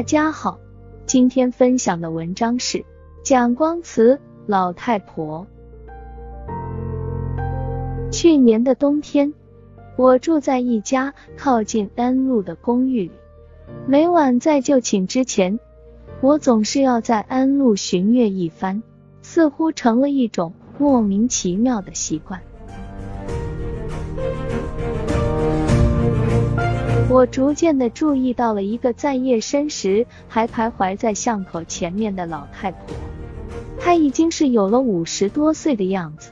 大家好，今天分享的文章是蒋光慈老太婆。去年的冬天，我住在一家靠近安路的公寓里，每晚在就寝之前，我总是要在安路巡阅一番，似乎成了一种莫名其妙的习惯。我逐渐的注意到了一个在夜深时还徘徊在巷口前面的老太婆，她已经是有了五十多岁的样子，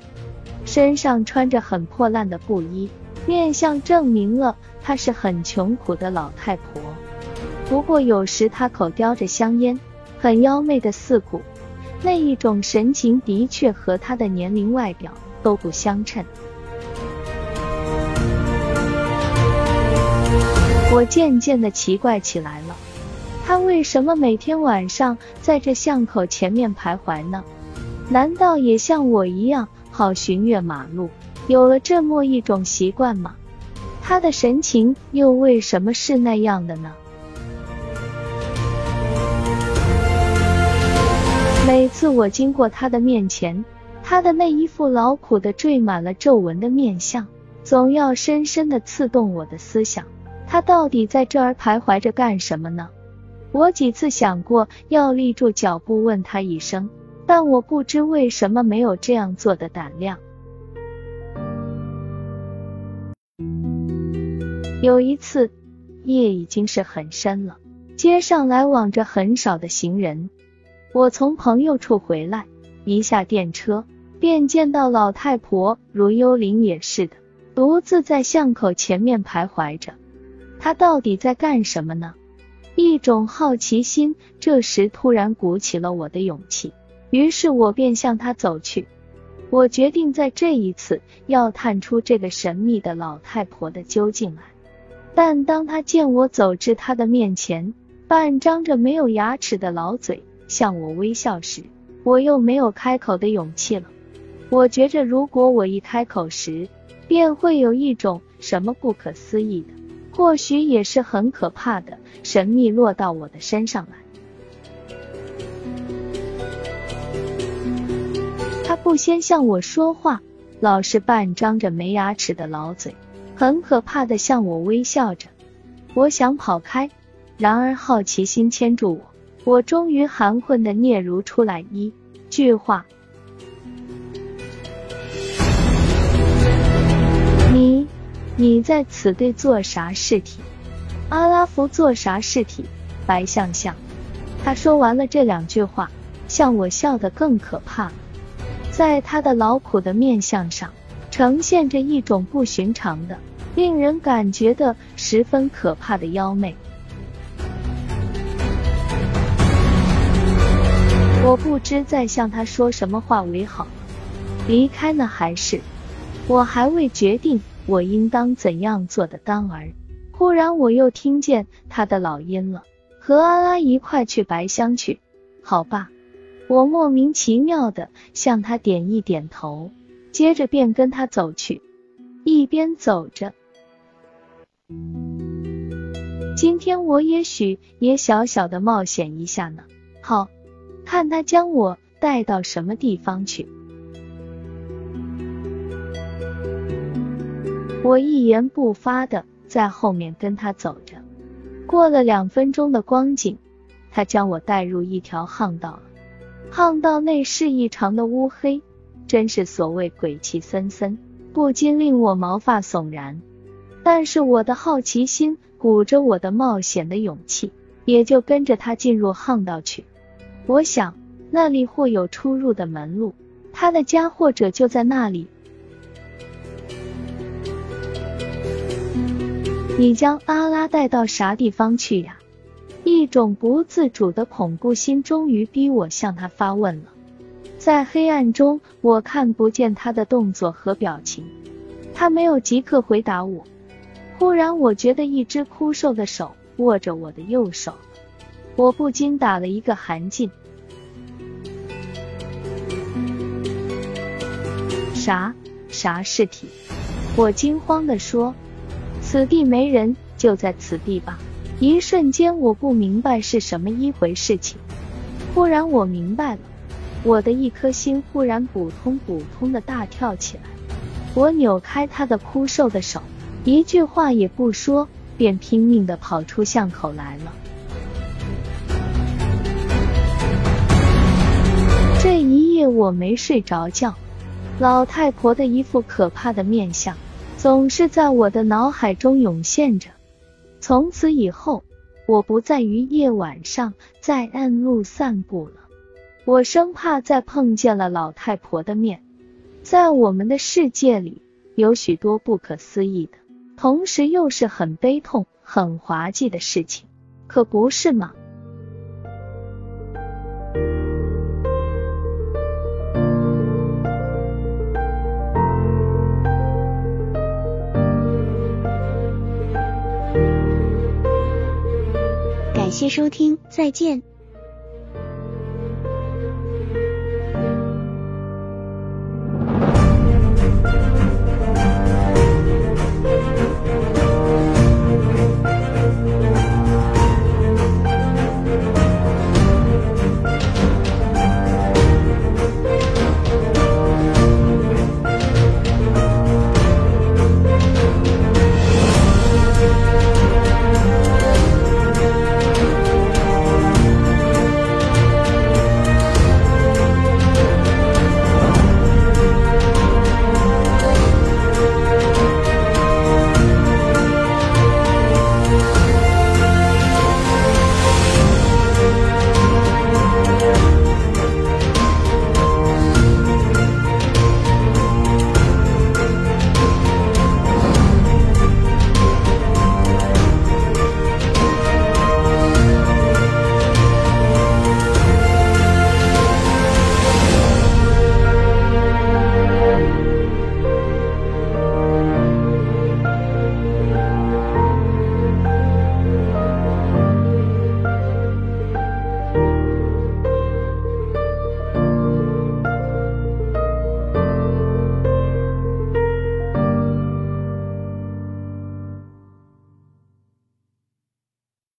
身上穿着很破烂的布衣，面相证明了她是很穷苦的老太婆。不过有时她口叼着香烟，很妖媚的四顾，那一种神情的确和她的年龄、外表都不相称。我渐渐的奇怪起来了，他为什么每天晚上在这巷口前面徘徊呢？难道也像我一样好巡阅马路，有了这么一种习惯吗？他的神情又为什么是那样的呢？每次我经过他的面前，他的那一副劳苦的缀满了皱纹的面相，总要深深的刺痛我的思想。他到底在这儿徘徊着干什么呢？我几次想过要立住脚步问他一声，但我不知为什么没有这样做的胆量。有一次，夜已经是很深了，街上来往着很少的行人。我从朋友处回来，一下电车便见到老太婆如幽灵也似的，独自在巷口前面徘徊着。他到底在干什么呢？一种好奇心这时突然鼓起了我的勇气，于是我便向他走去。我决定在这一次要探出这个神秘的老太婆的究竟来。但当他见我走至他的面前，半张着没有牙齿的老嘴向我微笑时，我又没有开口的勇气了。我觉着如果我一开口时，便会有一种什么不可思议的。或许也是很可怕的神秘落到我的身上来。他不先向我说话，老是半张着没牙齿的老嘴，很可怕的向我微笑着。我想跑开，然而好奇心牵住我，我终于含混的嗫嚅出来一句话。你在此地做啥事体？阿拉福做啥事体？白相相。他说完了这两句话，向我笑得更可怕了。在他的劳苦的面相上，呈现着一种不寻常的、令人感觉的十分可怕的妖媚。我不知再向他说什么话为好，离开呢还是？我还未决定。我应当怎样做的当儿？忽然我又听见他的老音了，和安拉一块去白乡去，好吧？我莫名其妙的向他点一点头，接着便跟他走去，一边走着。今天我也许也小小的冒险一下呢，好，看他将我带到什么地方去。我一言不发的在后面跟他走着，过了两分钟的光景，他将我带入一条巷道了。巷道内是异常的乌黑，真是所谓鬼气森森，不禁令我毛发悚然。但是我的好奇心鼓着我的冒险的勇气，也就跟着他进入巷道去。我想那里或有出入的门路，他的家或者就在那里。你将阿拉带到啥地方去呀？一种不自主的恐怖心终于逼我向他发问了。在黑暗中，我看不见他的动作和表情，他没有即刻回答我。忽然，我觉得一只枯瘦的手握着我的右手，我不禁打了一个寒噤。啥啥尸体？我惊慌地说。此地没人，就在此地吧。一瞬间，我不明白是什么一回事情。忽然我明白了，我的一颗心忽然扑通扑通的大跳起来。我扭开他的枯瘦的手，一句话也不说，便拼命的跑出巷口来了。这一夜我没睡着觉，老太婆的一副可怕的面相总是在我的脑海中涌现着。从此以后，我不再于夜晚上在暗路散步了。我生怕再碰见了老太婆的面。在我们的世界里，有许多不可思议的，同时又是很悲痛、很滑稽的事情，可不是吗？收听，再见。